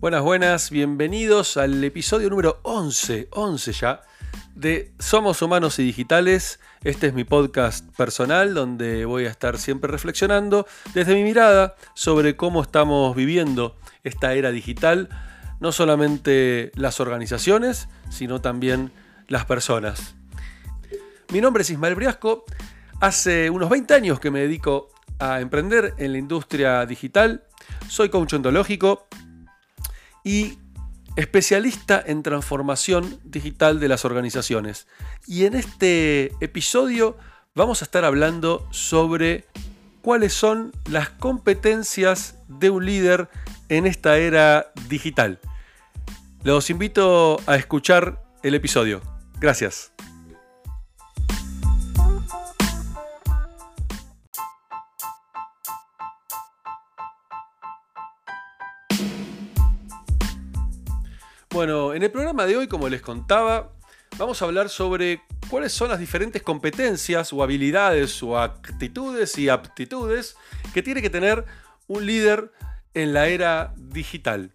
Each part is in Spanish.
Buenas, buenas, bienvenidos al episodio número 11, 11 ya, de Somos Humanos y Digitales. Este es mi podcast personal donde voy a estar siempre reflexionando desde mi mirada sobre cómo estamos viviendo esta era digital, no solamente las organizaciones, sino también las personas. Mi nombre es Ismael Briasco, hace unos 20 años que me dedico a emprender en la industria digital, soy coach ontológico y especialista en transformación digital de las organizaciones. Y en este episodio vamos a estar hablando sobre cuáles son las competencias de un líder en esta era digital. Los invito a escuchar el episodio. Gracias. Bueno, en el programa de hoy, como les contaba, vamos a hablar sobre cuáles son las diferentes competencias o habilidades o actitudes y aptitudes que tiene que tener un líder en la era digital.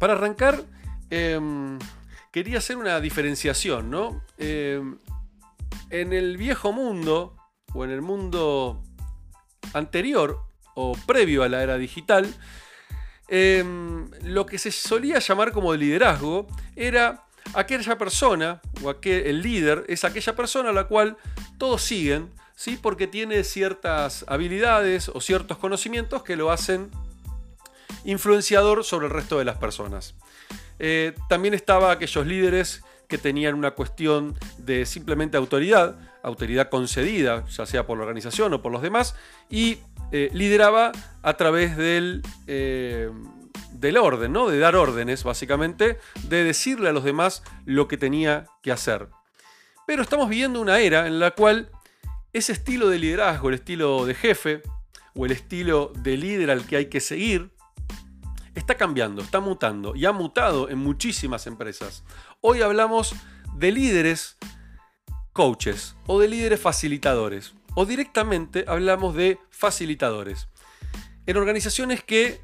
Para arrancar, em, quería hacer una diferenciación, ¿no? Em, en el viejo mundo o en el mundo anterior o previo a la era digital, Em, lo que se solía llamar como liderazgo era aquella persona, o aquel, el líder, es aquella persona a la cual todos siguen, ¿sí? porque tiene ciertas habilidades o ciertos conocimientos que lo hacen influenciador sobre el resto de las personas. Eh, también estaba aquellos líderes que tenían una cuestión de simplemente autoridad, autoridad concedida, ya sea por la organización o por los demás, y eh, lideraba a través del, eh, del orden, ¿no? de dar órdenes, básicamente, de decirle a los demás lo que tenía que hacer. Pero estamos viviendo una era en la cual ese estilo de liderazgo, el estilo de jefe o el estilo de líder al que hay que seguir, está cambiando, está mutando y ha mutado en muchísimas empresas. Hoy hablamos de líderes coaches o de líderes facilitadores o directamente hablamos de facilitadores. En organizaciones que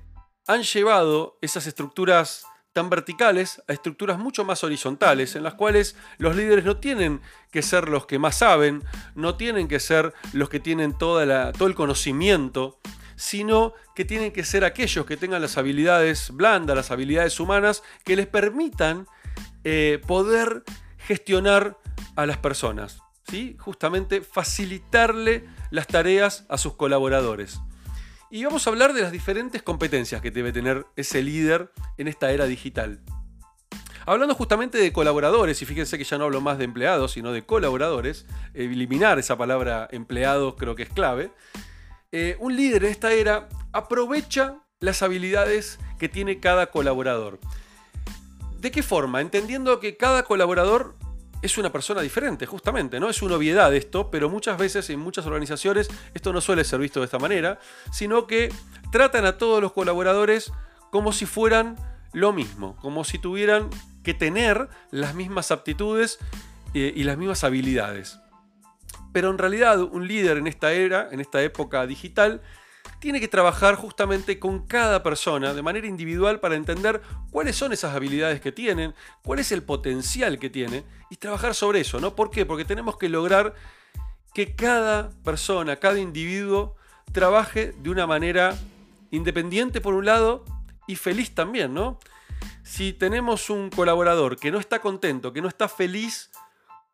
han llevado esas estructuras tan verticales a estructuras mucho más horizontales, en las cuales los líderes no tienen que ser los que más saben, no tienen que ser los que tienen toda la, todo el conocimiento, sino que tienen que ser aquellos que tengan las habilidades blandas, las habilidades humanas, que les permitan eh, poder gestionar a las personas justamente facilitarle las tareas a sus colaboradores. Y vamos a hablar de las diferentes competencias que debe tener ese líder en esta era digital. Hablando justamente de colaboradores, y fíjense que ya no hablo más de empleados, sino de colaboradores, eliminar esa palabra empleados creo que es clave, eh, un líder en esta era aprovecha las habilidades que tiene cada colaborador. ¿De qué forma? Entendiendo que cada colaborador es una persona diferente, justamente, ¿no? Es una obviedad esto, pero muchas veces en muchas organizaciones esto no suele ser visto de esta manera, sino que tratan a todos los colaboradores como si fueran lo mismo, como si tuvieran que tener las mismas aptitudes eh, y las mismas habilidades. Pero en realidad un líder en esta era, en esta época digital, tiene que trabajar justamente con cada persona de manera individual para entender cuáles son esas habilidades que tienen, cuál es el potencial que tiene y trabajar sobre eso, ¿no? ¿Por qué? Porque tenemos que lograr que cada persona, cada individuo trabaje de una manera independiente por un lado y feliz también, ¿no? Si tenemos un colaborador que no está contento, que no está feliz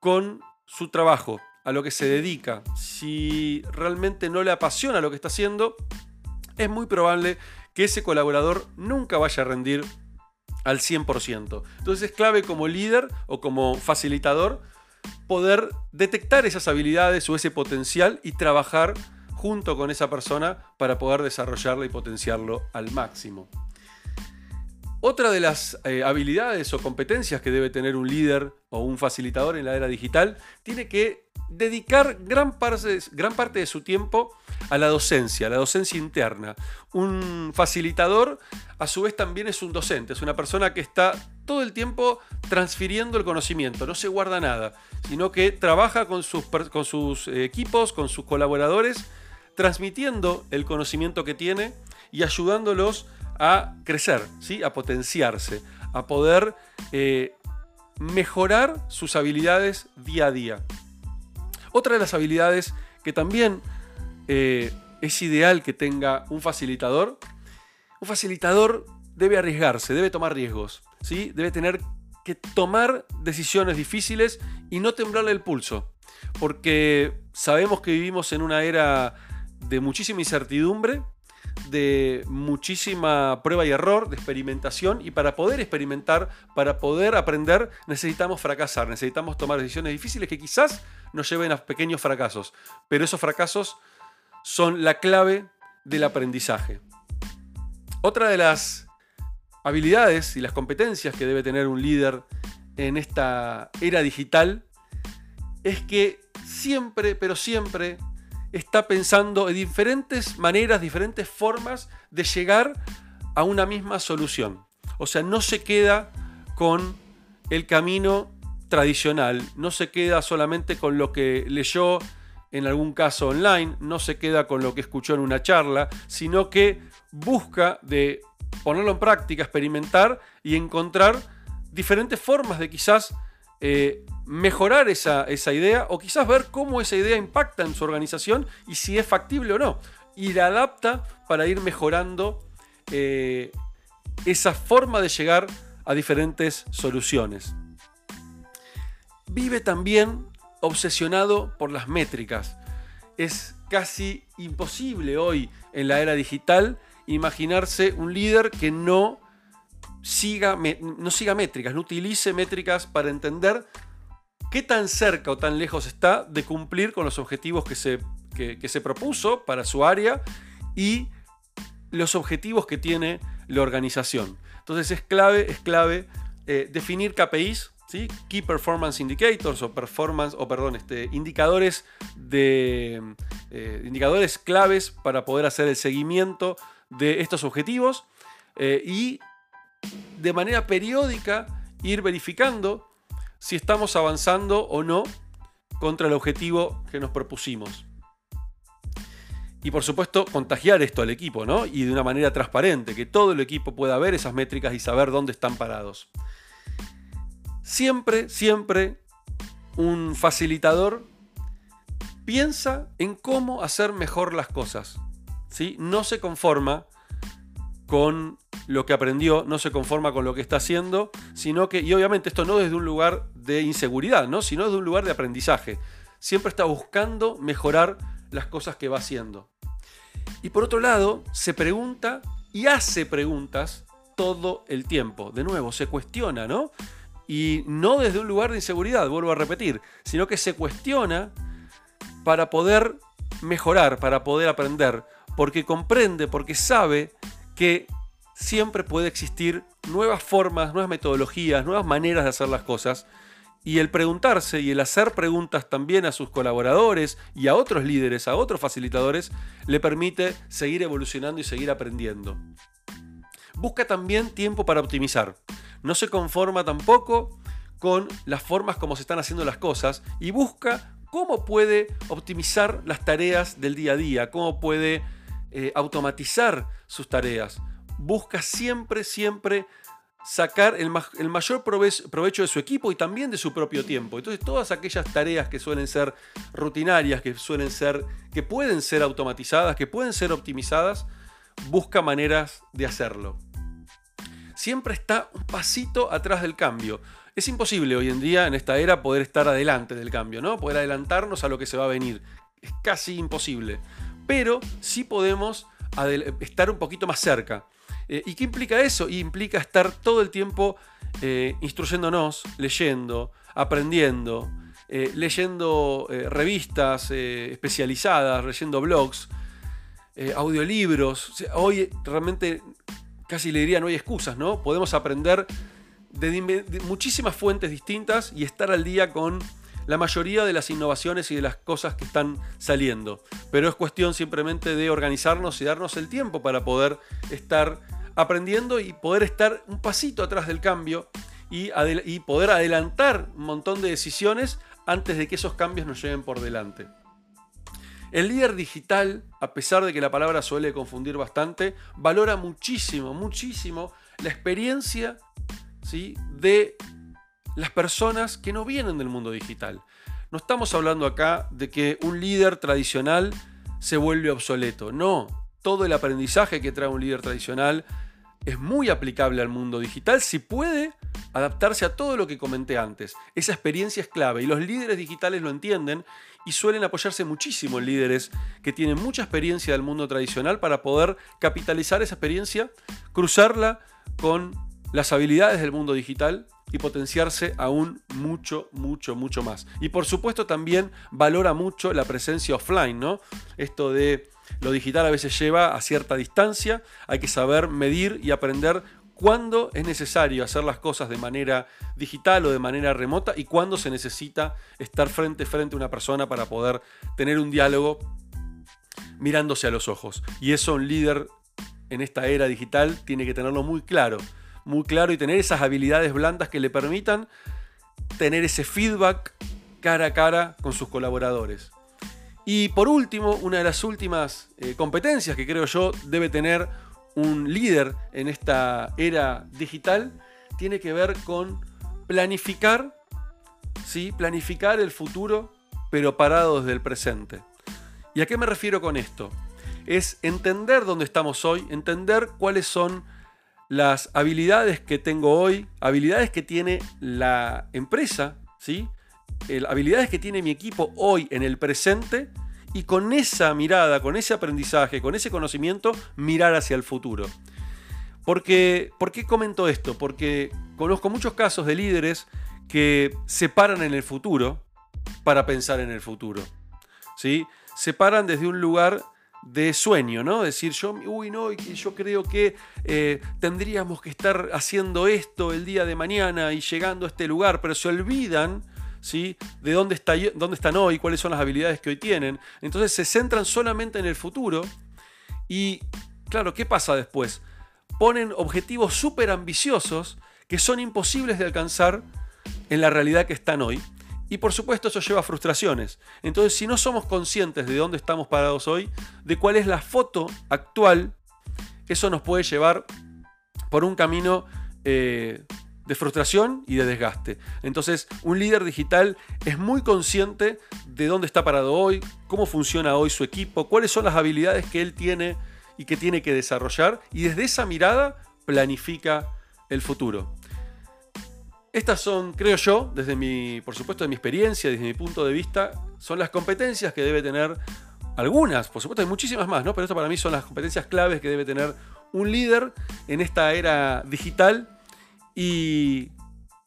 con su trabajo, a lo que se dedica, si realmente no le apasiona lo que está haciendo, es muy probable que ese colaborador nunca vaya a rendir al 100%. Entonces es clave como líder o como facilitador poder detectar esas habilidades o ese potencial y trabajar junto con esa persona para poder desarrollarlo y potenciarlo al máximo. Otra de las eh, habilidades o competencias que debe tener un líder o un facilitador en la era digital tiene que dedicar gran parte, de su tiempo a la docencia, a la docencia interna. Un facilitador, a su vez, también es un docente, es una persona que está todo el tiempo transfiriendo el conocimiento, no se guarda nada, sino que trabaja con sus, con sus equipos, con sus colaboradores, transmitiendo el conocimiento que tiene y ayudándolos a crecer, ¿sí? a potenciarse, a poder eh, mejorar sus habilidades día a día. Otra de las habilidades que también eh, es ideal que tenga un facilitador, un facilitador debe arriesgarse, debe tomar riesgos, ¿sí? debe tener que tomar decisiones difíciles y no temblarle el pulso, porque sabemos que vivimos en una era de muchísima incertidumbre, de muchísima prueba y error, de experimentación, y para poder experimentar, para poder aprender, necesitamos fracasar, necesitamos tomar decisiones difíciles que quizás nos lleven a pequeños fracasos, pero esos fracasos son la clave del aprendizaje. Otra de las habilidades y las competencias que debe tener un líder en esta era digital es que siempre, pero siempre está pensando en diferentes maneras, diferentes formas de llegar a una misma solución. O sea, no se queda con el camino tradicional, no se queda solamente con lo que leyó en algún caso online, no se queda con lo que escuchó en una charla, sino que busca de ponerlo en práctica, experimentar y encontrar diferentes formas de quizás eh, mejorar esa, idea o quizás ver cómo esa idea impacta en su organización y si es factible o no. Y la adapta para ir mejorando eh, esa forma de llegar a diferentes soluciones. Vive también obsesionado por las métricas. Es casi imposible hoy en la era digital imaginarse un líder que no siga, no siga métricas, no utilice métricas para entender qué tan cerca o tan lejos está de cumplir con los objetivos que se, se propuso para su área y los objetivos que tiene la organización. Entonces es clave, es clave eh, definir KPIs, ¿sí? Key Performance Indicators o performance, o perdón, este, indicadores de eh, indicadores claves para poder hacer el seguimiento de estos objetivos eh, y de manera periódica ir verificando si estamos avanzando o no contra el objetivo que nos propusimos. Y por supuesto, contagiar esto al equipo, ¿no? Y de una manera transparente, que todo el equipo pueda ver esas métricas y saber dónde están parados. Siempre, siempre un facilitador piensa en cómo hacer mejor las cosas. ¿sí? No se conforma con lo que aprendió, no se conforma con lo que está haciendo, sino que, y obviamente esto no desde un lugar de inseguridad, ¿no? sino desde un lugar de aprendizaje. Siempre está buscando mejorar las cosas que va haciendo. Y por otro lado, se pregunta y hace preguntas todo el tiempo. De nuevo, se cuestiona, ¿no? Y no desde un lugar de inseguridad, vuelvo a repetir, sino que se cuestiona para poder mejorar, para poder aprender, porque comprende, porque sabe que siempre puede existir nuevas formas, nuevas metodologías, nuevas maneras de hacer las cosas. Y el preguntarse y el hacer preguntas también a sus colaboradores y a otros líderes, a otros facilitadores, le permite seguir evolucionando y seguir aprendiendo. Busca también tiempo para optimizar. No se conforma tampoco con las formas como se están haciendo las cosas y busca cómo puede optimizar las tareas del día a día, cómo puede eh, automatizar sus tareas. Busca siempre, siempre sacar el, mayor provecho de su equipo y también de su propio tiempo. Entonces todas aquellas tareas que suelen ser rutinarias, que suelen ser, que pueden ser automatizadas, que pueden ser optimizadas, busca maneras de hacerlo. Siempre está un pasito atrás del cambio. Es imposible hoy en día, en esta era, poder estar adelante del cambio, ¿no? Poder adelantarnos a lo que se va a venir. Es casi imposible pero sí podemos estar un poquito más cerca. Eh, ¿Y qué implica eso? implica estar todo el tiempo eh, instruyéndonos, leyendo, aprendiendo, eh, leyendo revistas especializadas, leyendo blogs, audiolibros. hoy realmente casi le diría no hay excusas, ¿no? Podemos aprender de muchísimas fuentes distintas y estar al día con la mayoría de las innovaciones y de las cosas que están saliendo. Pero es cuestión simplemente de organizarnos y darnos el tiempo para poder estar aprendiendo y poder estar un pasito atrás del cambio y, poder adelantar un montón de decisiones antes de que esos cambios nos lleven por delante. El líder digital, a pesar de que la palabra suele confundir bastante, valora muchísimo, muchísimo la experiencia ¿sí? de las personas que no vienen del mundo digital. No estamos hablando acá de que un líder tradicional se vuelve obsoleto. No, todo el aprendizaje que trae un líder tradicional es muy aplicable al mundo digital si puede adaptarse a todo lo que comenté antes. Esa experiencia es clave y los líderes digitales lo entienden y suelen apoyarse muchísimo en líderes que tienen mucha experiencia del mundo tradicional para poder capitalizar esa experiencia, cruzarla con las habilidades del mundo digital y potenciarse aún mucho, mucho, mucho más. Y por supuesto también valora mucho la presencia offline, ¿no? Esto de lo digital a veces lleva a cierta distancia, hay que saber medir y aprender cuándo es necesario hacer las cosas de manera digital o de manera remota y cuándo se necesita estar frente a frente a una persona para poder tener un diálogo mirándose a los ojos. Y eso un líder en esta era digital tiene que tenerlo muy claro muy claro y tener esas habilidades blandas que le permitan tener ese feedback cara a cara con sus colaboradores. Y por último, una de las últimas eh, competencias que creo yo debe tener un líder en esta era digital tiene que ver con planificar, ¿sí? planificar el futuro, pero parado desde el presente. ¿Y a qué me refiero con esto? Es entender dónde estamos hoy, entender cuáles son las habilidades que tengo hoy, habilidades que tiene la empresa, ¿sí? habilidades que tiene mi equipo hoy en el presente y con esa mirada, con ese aprendizaje, con ese conocimiento, mirar hacia el futuro. Porque, ¿Por qué comento esto? Porque conozco muchos casos de líderes que se paran en el futuro para pensar en el futuro. ¿sí? Se paran desde un lugar de sueño, ¿no? Decir, yo, uy, no, yo creo que eh, tendríamos que estar haciendo esto el día de mañana y llegando a este lugar, pero se olvidan, ¿sí? De dónde, está, dónde están hoy, cuáles son las habilidades que hoy tienen. Entonces se centran solamente en el futuro y, claro, ¿qué pasa después? Ponen objetivos súper ambiciosos que son imposibles de alcanzar en la realidad que están hoy y por supuesto eso lleva a frustraciones. Entonces si no somos conscientes de dónde estamos parados hoy, de cuál es la foto actual, eso nos puede llevar por un camino eh, de frustración y de desgaste. Entonces un líder digital es muy consciente de dónde está parado hoy, cómo funciona hoy su equipo, cuáles son las habilidades que él tiene y que tiene que desarrollar y desde esa mirada planifica el futuro. Estas son, creo yo, desde mi, por supuesto, de mi experiencia, desde mi punto de vista, son las competencias que debe tener algunas, por supuesto hay muchísimas más, ¿no? Pero esto para mí son las competencias claves que debe tener un líder en esta era digital y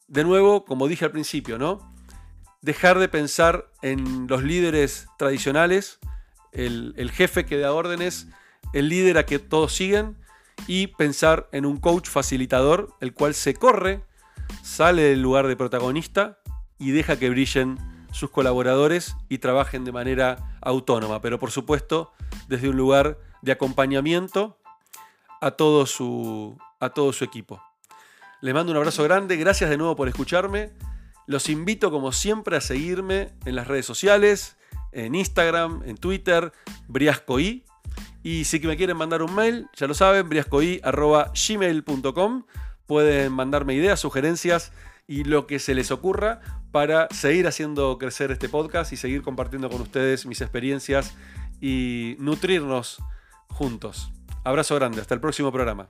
de nuevo, como dije al principio, ¿no? Dejar de pensar en los líderes tradicionales, el, el jefe que da órdenes, el líder a que todos siguen y pensar en un coach facilitador, el cual se corre sale del lugar de protagonista y deja que brillen sus colaboradores y trabajen de manera autónoma, pero por supuesto desde un lugar de acompañamiento a todo su, a todo su equipo. Les mando un abrazo grande, gracias de nuevo por escucharme. Los invito como siempre a seguirme en las redes sociales, en Instagram, en Twitter, briascoy. Y si me quieren mandar un mail, ya lo saben, briascoy.gmail.com pueden mandarme ideas, sugerencias y lo que se les ocurra para seguir haciendo crecer este podcast y seguir compartiendo con ustedes mis experiencias y nutrirnos juntos. Abrazo grande, hasta el próximo programa.